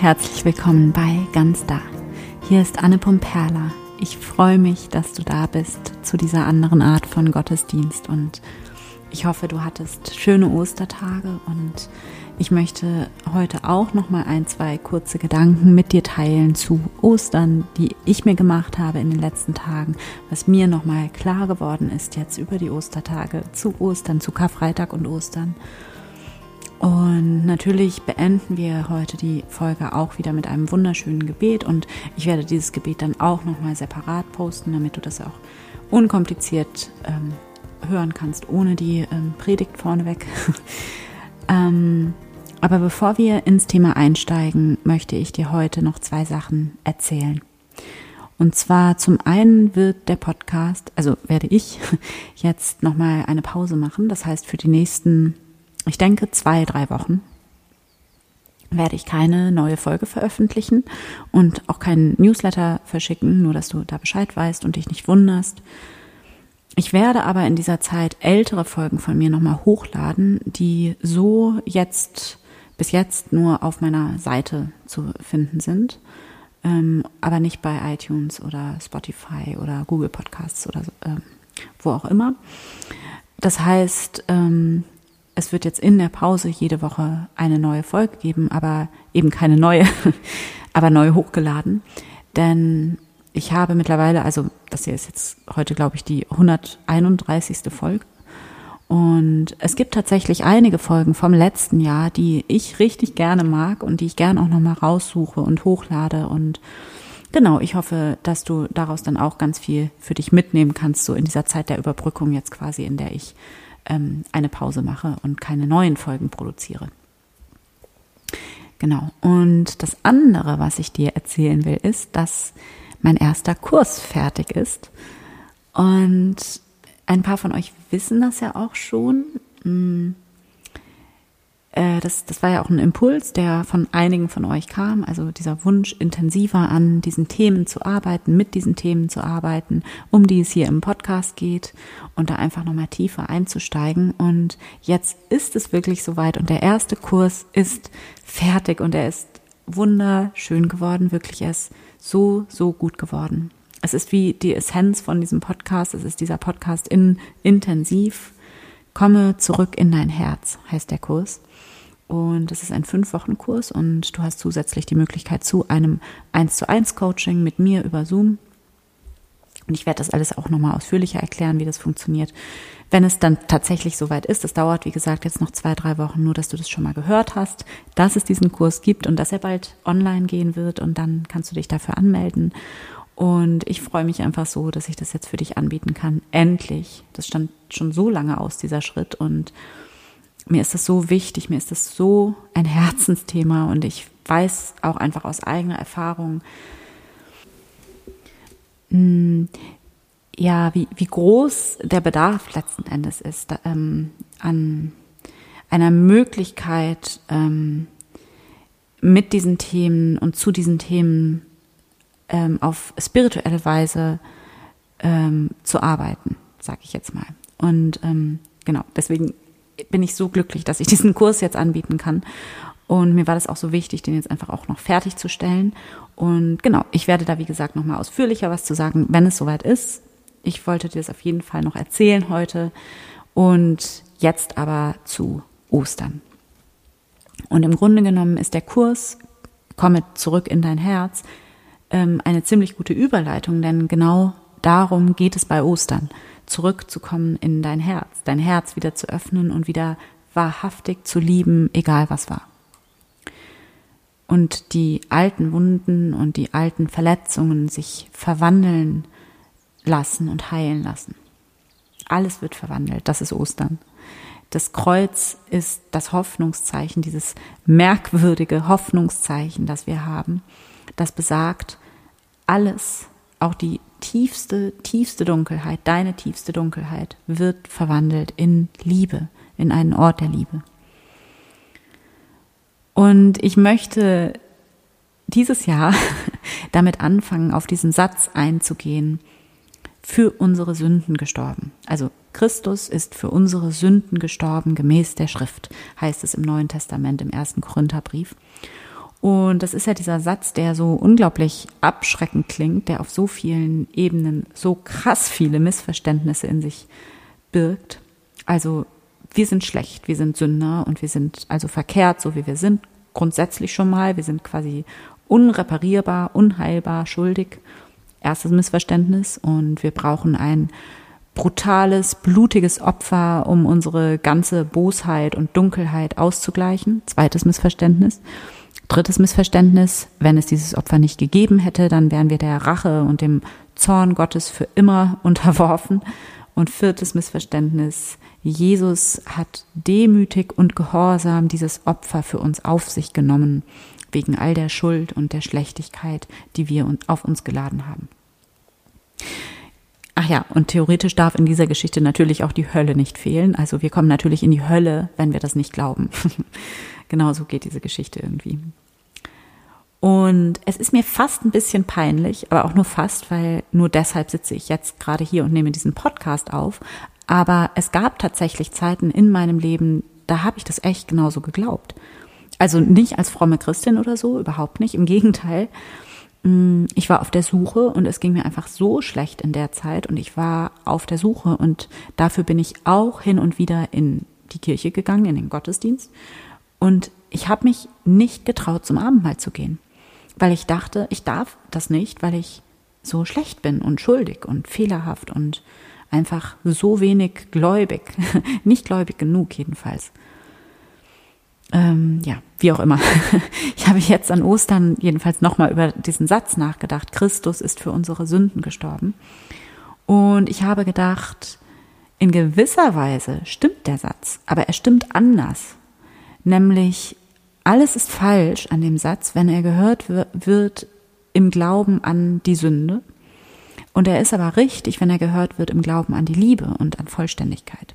herzlich willkommen bei Ganz Da. Hier ist Anne Pumperla. Ich freue mich, dass du da bist zu dieser anderen Art von Gottesdienst und ich hoffe, du hattest schöne Ostertage und ich möchte heute auch noch mal ein, zwei kurze Gedanken mit dir teilen zu Ostern, die ich mir gemacht habe in den letzten Tagen, was mir noch mal klar geworden ist jetzt über die Ostertage zu Ostern, zu Karfreitag und Ostern. Und natürlich beenden wir heute die Folge auch wieder mit einem wunderschönen Gebet und ich werde dieses Gebet dann auch nochmal separat posten, damit du das auch unkompliziert ähm, hören kannst, ohne die ähm, Predigt vorneweg. ähm, aber bevor wir ins Thema einsteigen, möchte ich dir heute noch zwei Sachen erzählen. Und zwar zum einen wird der Podcast, also werde ich jetzt nochmal eine Pause machen. Das heißt, für die nächsten ich denke, zwei, drei Wochen werde ich keine neue Folge veröffentlichen und auch keinen Newsletter verschicken, nur dass du da Bescheid weißt und dich nicht wunderst. Ich werde aber in dieser Zeit ältere Folgen von mir nochmal hochladen, die so jetzt bis jetzt nur auf meiner Seite zu finden sind, ähm, aber nicht bei iTunes oder Spotify oder Google Podcasts oder äh, wo auch immer. Das heißt, ähm, es wird jetzt in der Pause jede Woche eine neue Folge geben, aber eben keine neue, aber neu hochgeladen. Denn ich habe mittlerweile, also das hier ist jetzt heute, glaube ich, die 131. Folge. Und es gibt tatsächlich einige Folgen vom letzten Jahr, die ich richtig gerne mag und die ich gerne auch nochmal raussuche und hochlade. Und genau, ich hoffe, dass du daraus dann auch ganz viel für dich mitnehmen kannst, so in dieser Zeit der Überbrückung jetzt quasi, in der ich ähm, eine Pause mache und keine neuen Folgen produziere. Genau. Und das andere, was ich dir erzählen will, ist, dass mein erster Kurs fertig ist. Und ein paar von euch wissen das ja auch schon. Äh, das, das war ja auch ein Impuls, der von einigen von euch kam, also dieser Wunsch, intensiver an diesen Themen zu arbeiten, mit diesen Themen zu arbeiten, um die es hier im Podcast geht und da einfach nochmal tiefer einzusteigen. Und jetzt ist es wirklich soweit und der erste Kurs ist fertig und er ist wunderschön geworden, wirklich er ist so, so gut geworden. Es ist wie die Essenz von diesem Podcast, es ist dieser Podcast in intensiv. Komme zurück in dein Herz, heißt der Kurs. Und das ist ein Fünf-Wochen-Kurs und du hast zusätzlich die Möglichkeit zu einem 1 zu 1 Coaching mit mir über Zoom. Und ich werde das alles auch nochmal ausführlicher erklären, wie das funktioniert. Wenn es dann tatsächlich soweit ist, das dauert, wie gesagt, jetzt noch zwei, drei Wochen, nur dass du das schon mal gehört hast, dass es diesen Kurs gibt und dass er bald online gehen wird und dann kannst du dich dafür anmelden. Und ich freue mich einfach so, dass ich das jetzt für dich anbieten kann. Endlich. Das stand schon so lange aus, dieser Schritt. Und mir ist das so wichtig, mir ist das so ein Herzensthema und ich weiß auch einfach aus eigener Erfahrung, hm, ja, wie, wie groß der Bedarf letzten Endes ist ähm, an einer Möglichkeit, ähm, mit diesen Themen und zu diesen Themen ähm, auf spirituelle Weise ähm, zu arbeiten, sage ich jetzt mal. Und ähm, genau, deswegen bin ich so glücklich, dass ich diesen Kurs jetzt anbieten kann. Und mir war das auch so wichtig, den jetzt einfach auch noch fertigzustellen. Und genau, ich werde da, wie gesagt, nochmal ausführlicher was zu sagen, wenn es soweit ist. Ich wollte dir das auf jeden Fall noch erzählen heute. Und jetzt aber zu Ostern. Und im Grunde genommen ist der Kurs Komme zurück in dein Herz ähm, eine ziemlich gute Überleitung, denn genau darum geht es bei Ostern zurückzukommen in dein Herz, dein Herz wieder zu öffnen und wieder wahrhaftig zu lieben, egal was war. Und die alten Wunden und die alten Verletzungen sich verwandeln lassen und heilen lassen. Alles wird verwandelt, das ist Ostern. Das Kreuz ist das Hoffnungszeichen, dieses merkwürdige Hoffnungszeichen, das wir haben, das besagt, alles, auch die tiefste, tiefste Dunkelheit, deine tiefste Dunkelheit wird verwandelt in Liebe, in einen Ort der Liebe. Und ich möchte dieses Jahr damit anfangen, auf diesen Satz einzugehen, für unsere Sünden gestorben. Also Christus ist für unsere Sünden gestorben, gemäß der Schrift, heißt es im Neuen Testament im ersten Korintherbrief. Und das ist ja dieser Satz, der so unglaublich abschreckend klingt, der auf so vielen Ebenen so krass viele Missverständnisse in sich birgt. Also wir sind schlecht, wir sind Sünder und wir sind also verkehrt, so wie wir sind, grundsätzlich schon mal. Wir sind quasi unreparierbar, unheilbar, schuldig. Erstes Missverständnis. Und wir brauchen ein brutales, blutiges Opfer, um unsere ganze Bosheit und Dunkelheit auszugleichen. Zweites Missverständnis. Drittes Missverständnis, wenn es dieses Opfer nicht gegeben hätte, dann wären wir der Rache und dem Zorn Gottes für immer unterworfen. Und viertes Missverständnis, Jesus hat demütig und gehorsam dieses Opfer für uns auf sich genommen, wegen all der Schuld und der Schlechtigkeit, die wir auf uns geladen haben. Ach ja, und theoretisch darf in dieser Geschichte natürlich auch die Hölle nicht fehlen. Also wir kommen natürlich in die Hölle, wenn wir das nicht glauben. Genauso geht diese Geschichte irgendwie. Und es ist mir fast ein bisschen peinlich, aber auch nur fast, weil nur deshalb sitze ich jetzt gerade hier und nehme diesen Podcast auf. Aber es gab tatsächlich Zeiten in meinem Leben, da habe ich das echt genauso geglaubt. Also nicht als fromme Christin oder so, überhaupt nicht. Im Gegenteil. Mm, ich war auf der Suche und es ging mir einfach so schlecht in der Zeit und ich war auf der Suche und dafür bin ich auch hin und wieder in die Kirche gegangen, in den Gottesdienst. Und ich habe mich nicht getraut, zum Abendmahl zu gehen weil ich dachte, ich darf das nicht, weil ich so schlecht bin und schuldig und fehlerhaft und einfach so wenig gläubig, nicht gläubig genug jedenfalls. Ähm, ja, wie auch immer. Ich habe jetzt an Ostern jedenfalls nochmal über diesen Satz nachgedacht. Christus ist für unsere Sünden gestorben. Und ich habe gedacht, in gewisser Weise stimmt der Satz, aber er stimmt anders. Nämlich, alles ist falsch an dem Satz, wenn er gehört wird im Glauben an die Sünde. Und er ist aber richtig, wenn er gehört wird im Glauben an die Liebe und an Vollständigkeit.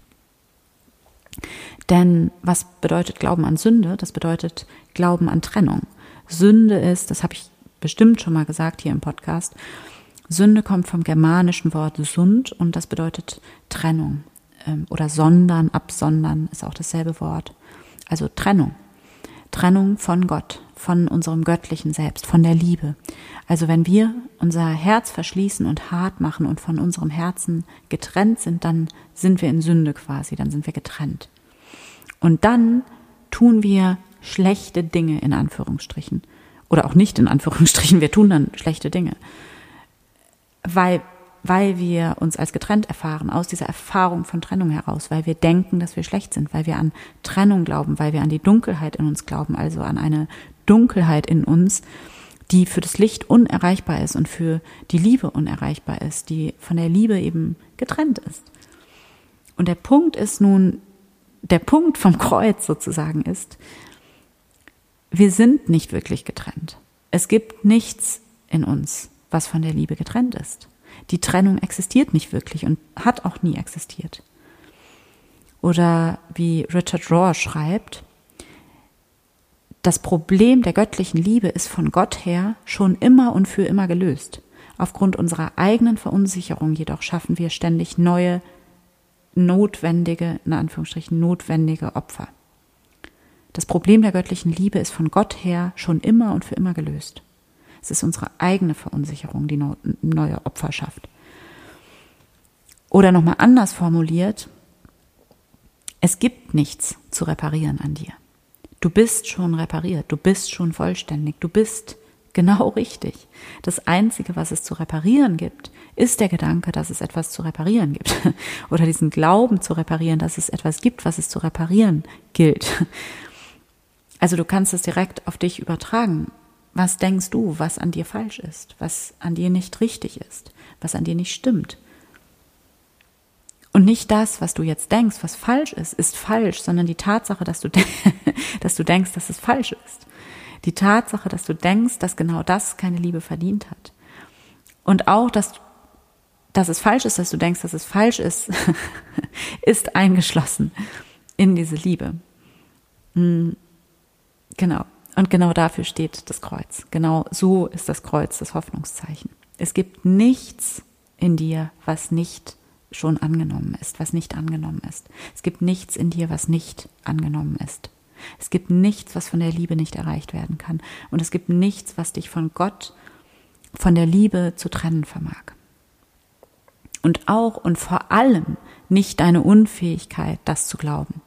Denn was bedeutet Glauben an Sünde? Das bedeutet Glauben an Trennung. Sünde ist, das habe ich bestimmt schon mal gesagt hier im Podcast, Sünde kommt vom germanischen Wort Sund und das bedeutet Trennung ähm, oder sondern, absondern ist auch dasselbe Wort. Also Trennung. Trennung von Gott, von unserem göttlichen Selbst, von der Liebe. Also wenn wir unser Herz verschließen und hart machen und von unserem Herzen getrennt sind, dann sind wir in Sünde quasi, dann sind wir getrennt. Und dann tun wir schlechte Dinge in Anführungsstrichen. Oder auch nicht in Anführungsstrichen, wir tun dann schlechte Dinge. Weil weil wir uns als getrennt erfahren, aus dieser Erfahrung von Trennung heraus, weil wir denken, dass wir schlecht sind, weil wir an Trennung glauben, weil wir an die Dunkelheit in uns glauben, also an eine Dunkelheit in uns, die für das Licht unerreichbar ist und für die Liebe unerreichbar ist, die von der Liebe eben getrennt ist. Und der Punkt ist nun, der Punkt vom Kreuz sozusagen ist, wir sind nicht wirklich getrennt. Es gibt nichts in uns, was von der Liebe getrennt ist. Die Trennung existiert nicht wirklich und hat auch nie existiert. Oder wie Richard Rohr schreibt, das Problem der göttlichen Liebe ist von Gott her schon immer und für immer gelöst. Aufgrund unserer eigenen Verunsicherung jedoch schaffen wir ständig neue, notwendige, in Anführungsstrichen, notwendige Opfer. Das Problem der göttlichen Liebe ist von Gott her schon immer und für immer gelöst. Es ist unsere eigene Verunsicherung, die neue Opfer schafft. Oder nochmal anders formuliert, es gibt nichts zu reparieren an dir. Du bist schon repariert, du bist schon vollständig, du bist genau richtig. Das Einzige, was es zu reparieren gibt, ist der Gedanke, dass es etwas zu reparieren gibt. Oder diesen Glauben zu reparieren, dass es etwas gibt, was es zu reparieren gilt. Also du kannst es direkt auf dich übertragen. Was denkst du, was an dir falsch ist, was an dir nicht richtig ist, was an dir nicht stimmt? Und nicht das, was du jetzt denkst, was falsch ist, ist falsch, sondern die Tatsache, dass du, dass du denkst, dass es falsch ist. Die Tatsache, dass du denkst, dass genau das keine Liebe verdient hat. Und auch, dass, dass es falsch ist, dass du denkst, dass es falsch ist, ist eingeschlossen in diese Liebe. Hm, genau. Und genau dafür steht das Kreuz. Genau so ist das Kreuz das Hoffnungszeichen. Es gibt nichts in dir, was nicht schon angenommen ist, was nicht angenommen ist. Es gibt nichts in dir, was nicht angenommen ist. Es gibt nichts, was von der Liebe nicht erreicht werden kann. Und es gibt nichts, was dich von Gott, von der Liebe zu trennen vermag. Und auch und vor allem nicht deine Unfähigkeit, das zu glauben.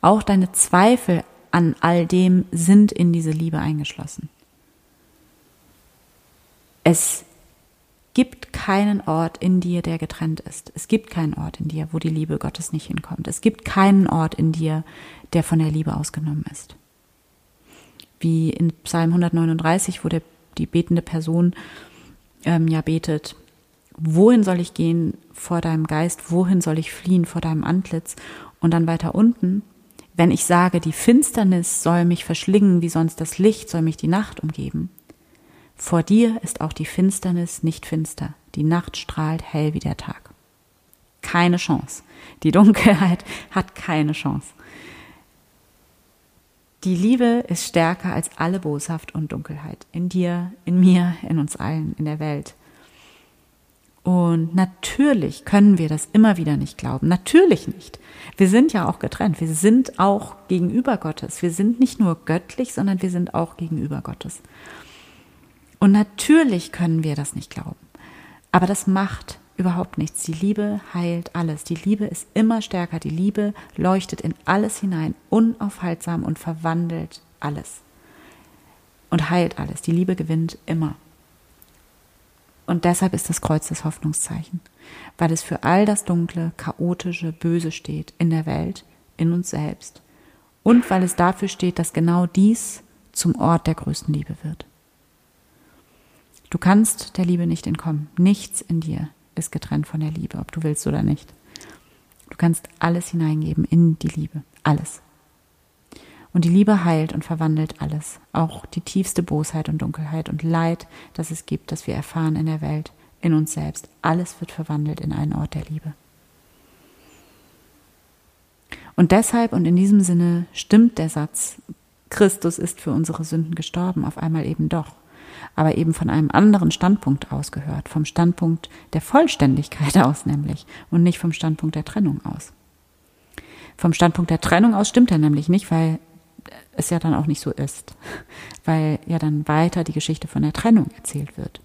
Auch deine Zweifel an all dem sind in diese Liebe eingeschlossen. Es gibt keinen Ort in dir, der getrennt ist. Es gibt keinen Ort in dir, wo die Liebe Gottes nicht hinkommt. Es gibt keinen Ort in dir, der von der Liebe ausgenommen ist. Wie in Psalm 139, wo der, die betende Person ähm, ja betet, wohin soll ich gehen vor deinem Geist, wohin soll ich fliehen vor deinem Antlitz? Und dann weiter unten, wenn ich sage, die Finsternis soll mich verschlingen, wie sonst das Licht soll mich die Nacht umgeben. Vor dir ist auch die Finsternis nicht finster, die Nacht strahlt hell wie der Tag. Keine Chance. Die Dunkelheit hat keine Chance. Die Liebe ist stärker als alle Boshaft und Dunkelheit. In dir, in mir, in uns allen, in der Welt. Und natürlich können wir das immer wieder nicht glauben. Natürlich nicht. Wir sind ja auch getrennt. Wir sind auch gegenüber Gottes. Wir sind nicht nur göttlich, sondern wir sind auch gegenüber Gottes. Und natürlich können wir das nicht glauben. Aber das macht überhaupt nichts. Die Liebe heilt alles. Die Liebe ist immer stärker. Die Liebe leuchtet in alles hinein, unaufhaltsam und verwandelt alles. Und heilt alles. Die Liebe gewinnt immer. Und deshalb ist das Kreuz das Hoffnungszeichen, weil es für all das Dunkle, Chaotische, Böse steht in der Welt, in uns selbst und weil es dafür steht, dass genau dies zum Ort der größten Liebe wird. Du kannst der Liebe nicht entkommen. Nichts in dir ist getrennt von der Liebe, ob du willst oder nicht. Du kannst alles hineingeben in die Liebe. Alles. Und die Liebe heilt und verwandelt alles, auch die tiefste Bosheit und Dunkelheit und Leid, das es gibt, das wir erfahren in der Welt, in uns selbst. Alles wird verwandelt in einen Ort der Liebe. Und deshalb und in diesem Sinne stimmt der Satz, Christus ist für unsere Sünden gestorben, auf einmal eben doch, aber eben von einem anderen Standpunkt aus gehört, vom Standpunkt der Vollständigkeit aus nämlich und nicht vom Standpunkt der Trennung aus. Vom Standpunkt der Trennung aus stimmt er nämlich nicht, weil es ja dann auch nicht so ist, weil ja dann weiter die Geschichte von der Trennung erzählt wird.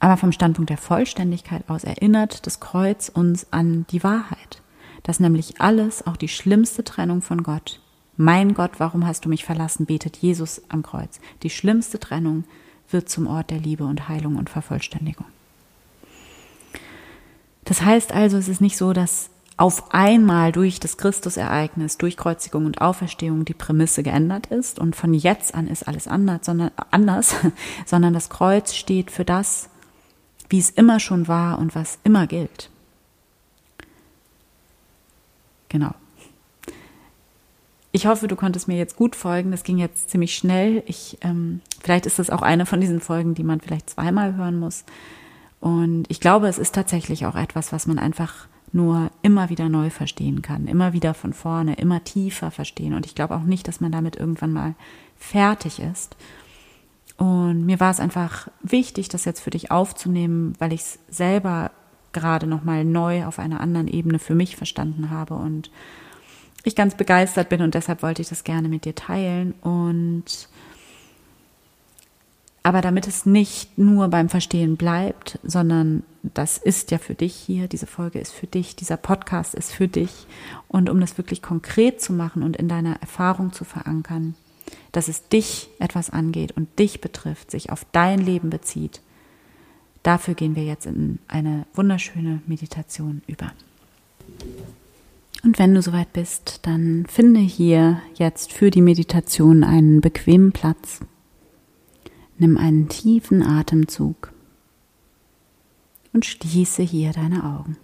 Aber vom Standpunkt der Vollständigkeit aus erinnert das Kreuz uns an die Wahrheit, dass nämlich alles, auch die schlimmste Trennung von Gott, mein Gott, warum hast du mich verlassen, betet Jesus am Kreuz. Die schlimmste Trennung wird zum Ort der Liebe und Heilung und Vervollständigung. Das heißt also, es ist nicht so, dass auf einmal durch das Christusereignis, durch Kreuzigung und Auferstehung die Prämisse geändert ist und von jetzt an ist alles anders, sondern, anders, sondern das Kreuz steht für das, wie es immer schon war und was immer gilt. Genau. Ich hoffe, du konntest mir jetzt gut folgen. Das ging jetzt ziemlich schnell. Ich, ähm, vielleicht ist das auch eine von diesen Folgen, die man vielleicht zweimal hören muss. Und ich glaube, es ist tatsächlich auch etwas, was man einfach nur immer wieder neu verstehen kann, immer wieder von vorne, immer tiefer verstehen. Und ich glaube auch nicht, dass man damit irgendwann mal fertig ist. Und mir war es einfach wichtig, das jetzt für dich aufzunehmen, weil ich es selber gerade nochmal neu auf einer anderen Ebene für mich verstanden habe und ich ganz begeistert bin und deshalb wollte ich das gerne mit dir teilen und aber damit es nicht nur beim Verstehen bleibt, sondern das ist ja für dich hier, diese Folge ist für dich, dieser Podcast ist für dich. Und um das wirklich konkret zu machen und in deiner Erfahrung zu verankern, dass es dich etwas angeht und dich betrifft, sich auf dein Leben bezieht, dafür gehen wir jetzt in eine wunderschöne Meditation über. Und wenn du soweit bist, dann finde hier jetzt für die Meditation einen bequemen Platz Nimm einen tiefen Atemzug und schließe hier deine Augen.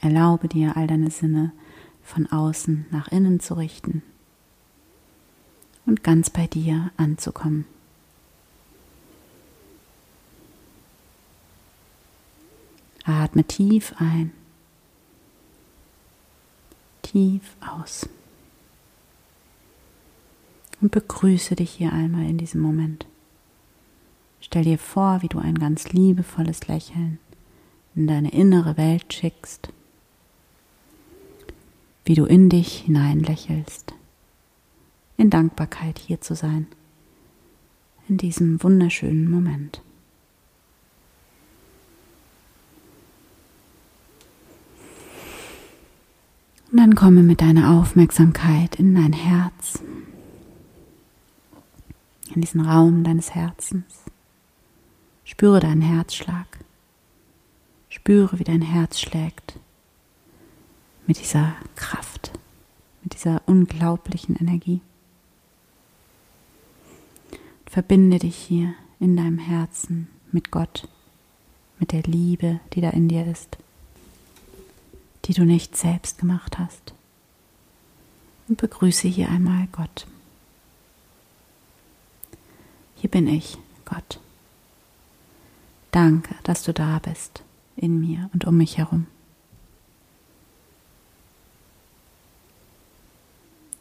Erlaube dir, all deine Sinne von außen nach innen zu richten und ganz bei dir anzukommen. Atme tief ein, tief aus und begrüße dich hier einmal in diesem Moment. Stell dir vor, wie du ein ganz liebevolles Lächeln in deine innere Welt schickst wie du in dich hinein lächelst, in Dankbarkeit hier zu sein, in diesem wunderschönen Moment. Und dann komme mit deiner Aufmerksamkeit in dein Herz, in diesen Raum deines Herzens. Spüre deinen Herzschlag. Spüre, wie dein Herz schlägt. Mit dieser Kraft, mit dieser unglaublichen Energie. Verbinde dich hier in deinem Herzen mit Gott, mit der Liebe, die da in dir ist die du nicht selbst gemacht hast. Und begrüße hier einmal Gott. Hier bin ich, Gott. Danke, dass du da bist, in mir und um mich herum.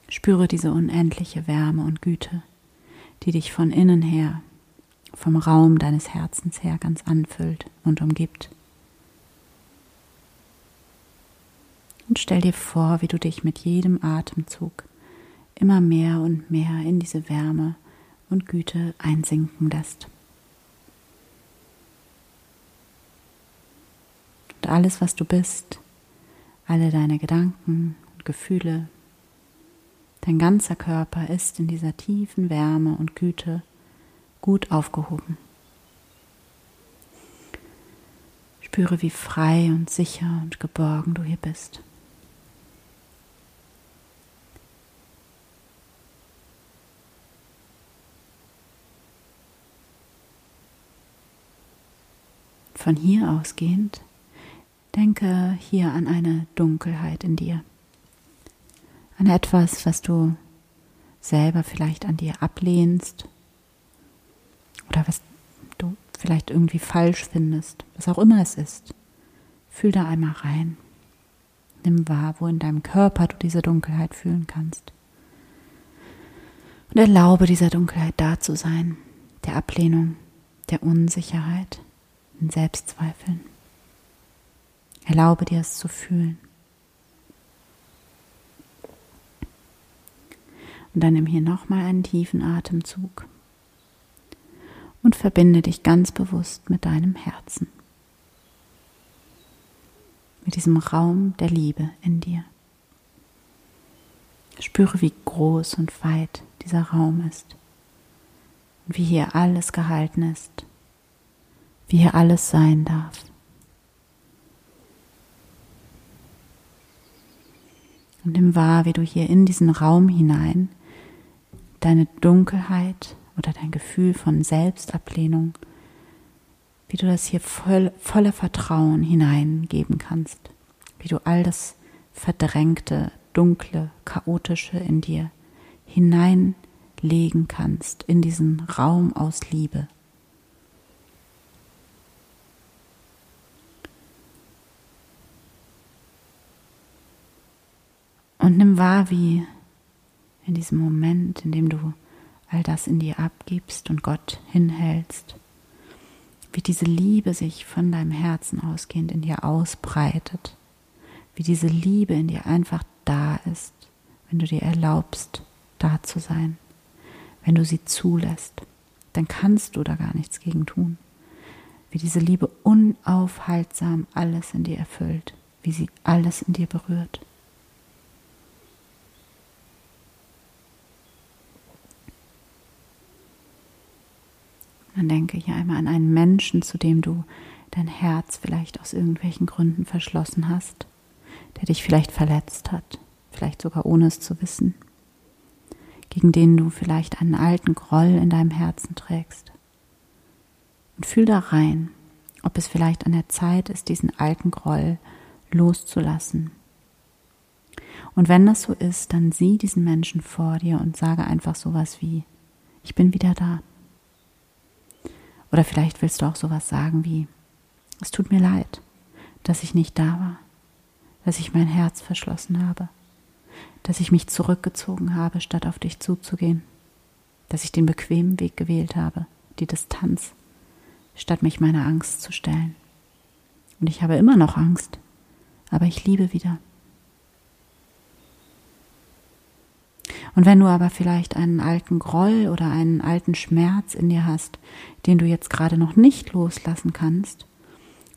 Spüre diese unendliche Wärme und Güte, die dich von innen her, vom Raum deines Herzens her ganz anfüllt und umgibt. Und stell dir vor, wie du dich mit jedem Atemzug immer mehr und mehr in diese Wärme und Güte einsinken lässt. Und alles, was du bist, alle deine Gedanken und Gefühle, dein ganzer Körper ist in dieser tiefen Wärme und Güte gut aufgehoben. Spüre, wie frei und sicher und geborgen du hier bist. Von hier ausgehend, denke hier an eine Dunkelheit in dir, an etwas, was du selber vielleicht an dir ablehnst oder was du vielleicht irgendwie falsch findest, was auch immer es ist. Fühl da einmal rein. Nimm wahr, wo in deinem Körper du diese Dunkelheit fühlen kannst. Und erlaube dieser Dunkelheit da zu sein, der Ablehnung, der Unsicherheit, in Selbstzweifeln. Erlaube dir es zu fühlen. Und dann nimm hier nochmal einen tiefen Atemzug und verbinde dich ganz bewusst mit deinem Herzen, mit diesem Raum der Liebe in dir. Spüre, wie groß und weit dieser Raum ist und wie hier alles gehalten ist wie hier alles sein darf. Und nimm wahr, wie du hier in diesen Raum hinein deine Dunkelheit oder dein Gefühl von Selbstablehnung, wie du das hier voll, voller Vertrauen hineingeben kannst, wie du all das Verdrängte, Dunkle, Chaotische in dir hineinlegen kannst in diesen Raum aus Liebe. Und nimm wahr, wie in diesem Moment, in dem du all das in dir abgibst und Gott hinhältst, wie diese Liebe sich von deinem Herzen ausgehend in dir ausbreitet, wie diese Liebe in dir einfach da ist, wenn du dir erlaubst, da zu sein, wenn du sie zulässt, dann kannst du da gar nichts gegen tun, wie diese Liebe unaufhaltsam alles in dir erfüllt, wie sie alles in dir berührt. Dann denke hier einmal an einen Menschen, zu dem du dein Herz vielleicht aus irgendwelchen Gründen verschlossen hast, der dich vielleicht verletzt hat, vielleicht sogar ohne es zu wissen, gegen den du vielleicht einen alten Groll in deinem Herzen trägst. Und fühl da rein, ob es vielleicht an der Zeit ist, diesen alten Groll loszulassen. Und wenn das so ist, dann sieh diesen Menschen vor dir und sage einfach sowas wie, ich bin wieder da. Oder vielleicht willst du auch sowas sagen wie, es tut mir leid, dass ich nicht da war, dass ich mein Herz verschlossen habe, dass ich mich zurückgezogen habe, statt auf dich zuzugehen, dass ich den bequemen Weg gewählt habe, die Distanz, statt mich meiner Angst zu stellen. Und ich habe immer noch Angst, aber ich liebe wieder. Und wenn du aber vielleicht einen alten Groll oder einen alten Schmerz in dir hast, den du jetzt gerade noch nicht loslassen kannst,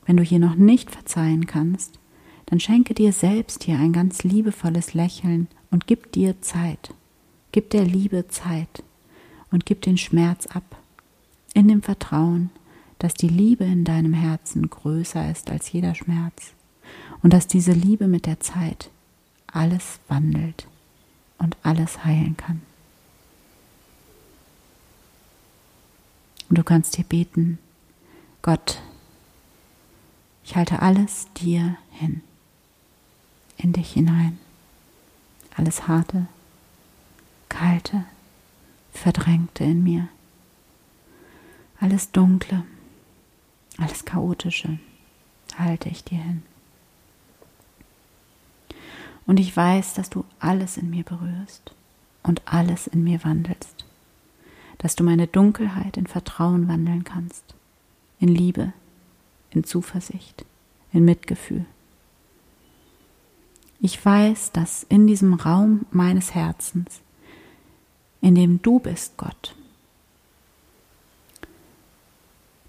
wenn du hier noch nicht verzeihen kannst, dann schenke dir selbst hier ein ganz liebevolles Lächeln und gib dir Zeit. Gib der Liebe Zeit und gib den Schmerz ab, in dem Vertrauen, dass die Liebe in deinem Herzen größer ist als jeder Schmerz und dass diese Liebe mit der Zeit alles wandelt und alles heilen kann. Und du kannst hier beten, Gott, ich halte alles dir hin, in dich hinein, alles harte, kalte, verdrängte in mir, alles dunkle, alles chaotische halte ich dir hin. Und ich weiß, dass du alles in mir berührst und alles in mir wandelst. Dass du meine Dunkelheit in Vertrauen wandeln kannst, in Liebe, in Zuversicht, in Mitgefühl. Ich weiß, dass in diesem Raum meines Herzens, in dem du bist, Gott,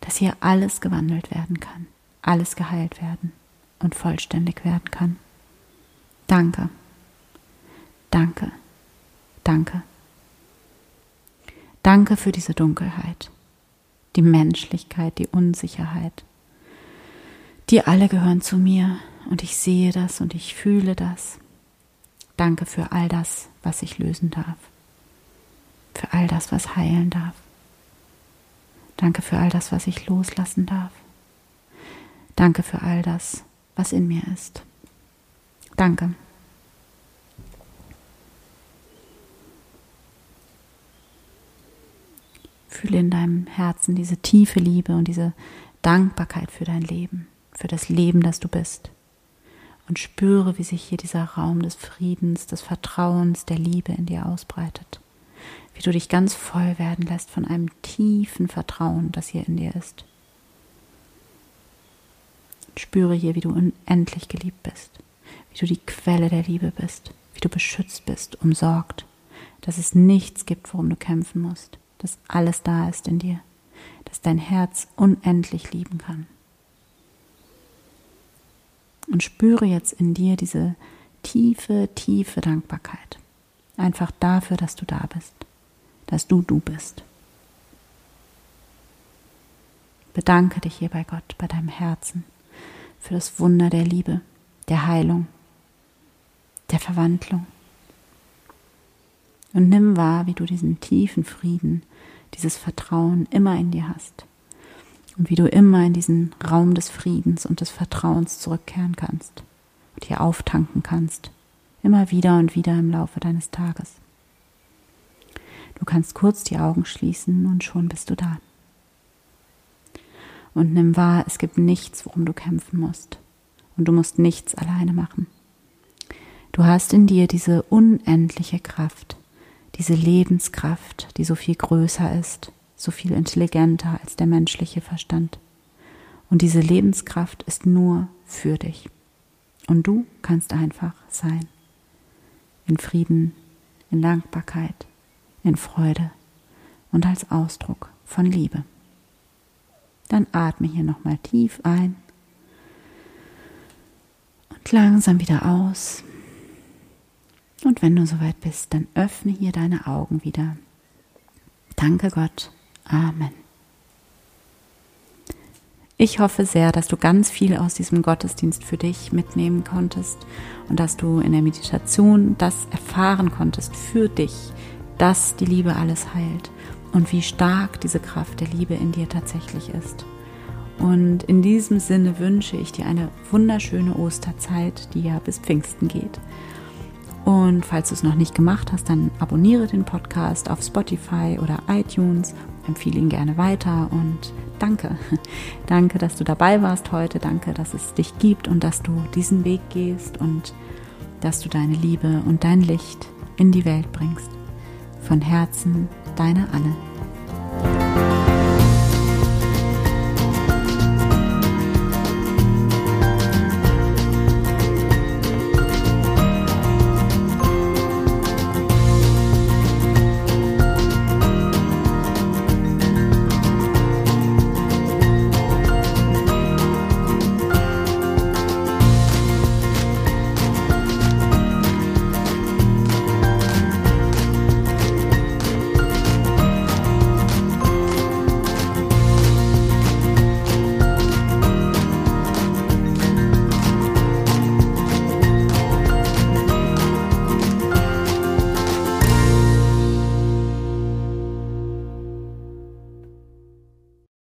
dass hier alles gewandelt werden kann, alles geheilt werden und vollständig werden kann. Danke. Danke. Danke. Danke für diese Dunkelheit, die Menschlichkeit, die Unsicherheit. Die alle gehören zu mir und ich sehe das und ich fühle das. Danke für all das, was ich lösen darf. Für all das, was heilen darf. Danke für all das, was ich loslassen darf. Danke für all das, was in mir ist. Danke. Fühle in deinem Herzen diese tiefe Liebe und diese Dankbarkeit für dein Leben, für das Leben, das du bist. Und spüre, wie sich hier dieser Raum des Friedens, des Vertrauens, der Liebe in dir ausbreitet. Wie du dich ganz voll werden lässt von einem tiefen Vertrauen, das hier in dir ist. Spüre hier, wie du unendlich geliebt bist wie du die Quelle der Liebe bist, wie du beschützt bist, umsorgt, dass es nichts gibt, worum du kämpfen musst, dass alles da ist in dir, dass dein Herz unendlich lieben kann. Und spüre jetzt in dir diese tiefe, tiefe Dankbarkeit. Einfach dafür, dass du da bist, dass du du bist. Bedanke dich hier bei Gott, bei deinem Herzen, für das Wunder der Liebe, der Heilung, der Verwandlung. Und nimm wahr, wie du diesen tiefen Frieden, dieses Vertrauen immer in dir hast. Und wie du immer in diesen Raum des Friedens und des Vertrauens zurückkehren kannst und hier auftanken kannst. Immer wieder und wieder im Laufe deines Tages. Du kannst kurz die Augen schließen und schon bist du da. Und nimm wahr, es gibt nichts, worum du kämpfen musst. Und du musst nichts alleine machen. Du hast in dir diese unendliche Kraft, diese Lebenskraft, die so viel größer ist, so viel intelligenter als der menschliche Verstand. Und diese Lebenskraft ist nur für dich. Und du kannst einfach sein. In Frieden, in Dankbarkeit, in Freude und als Ausdruck von Liebe. Dann atme hier nochmal tief ein und langsam wieder aus. Und wenn du soweit bist, dann öffne hier deine Augen wieder. Danke Gott. Amen. Ich hoffe sehr, dass du ganz viel aus diesem Gottesdienst für dich mitnehmen konntest und dass du in der Meditation das erfahren konntest für dich, dass die Liebe alles heilt und wie stark diese Kraft der Liebe in dir tatsächlich ist. Und in diesem Sinne wünsche ich dir eine wunderschöne Osterzeit, die ja bis Pfingsten geht. Und falls du es noch nicht gemacht hast, dann abonniere den Podcast auf Spotify oder iTunes, empfehle ihn gerne weiter und danke. Danke, dass du dabei warst heute. Danke, dass es dich gibt und dass du diesen Weg gehst und dass du deine Liebe und dein Licht in die Welt bringst. Von Herzen, deine Anne.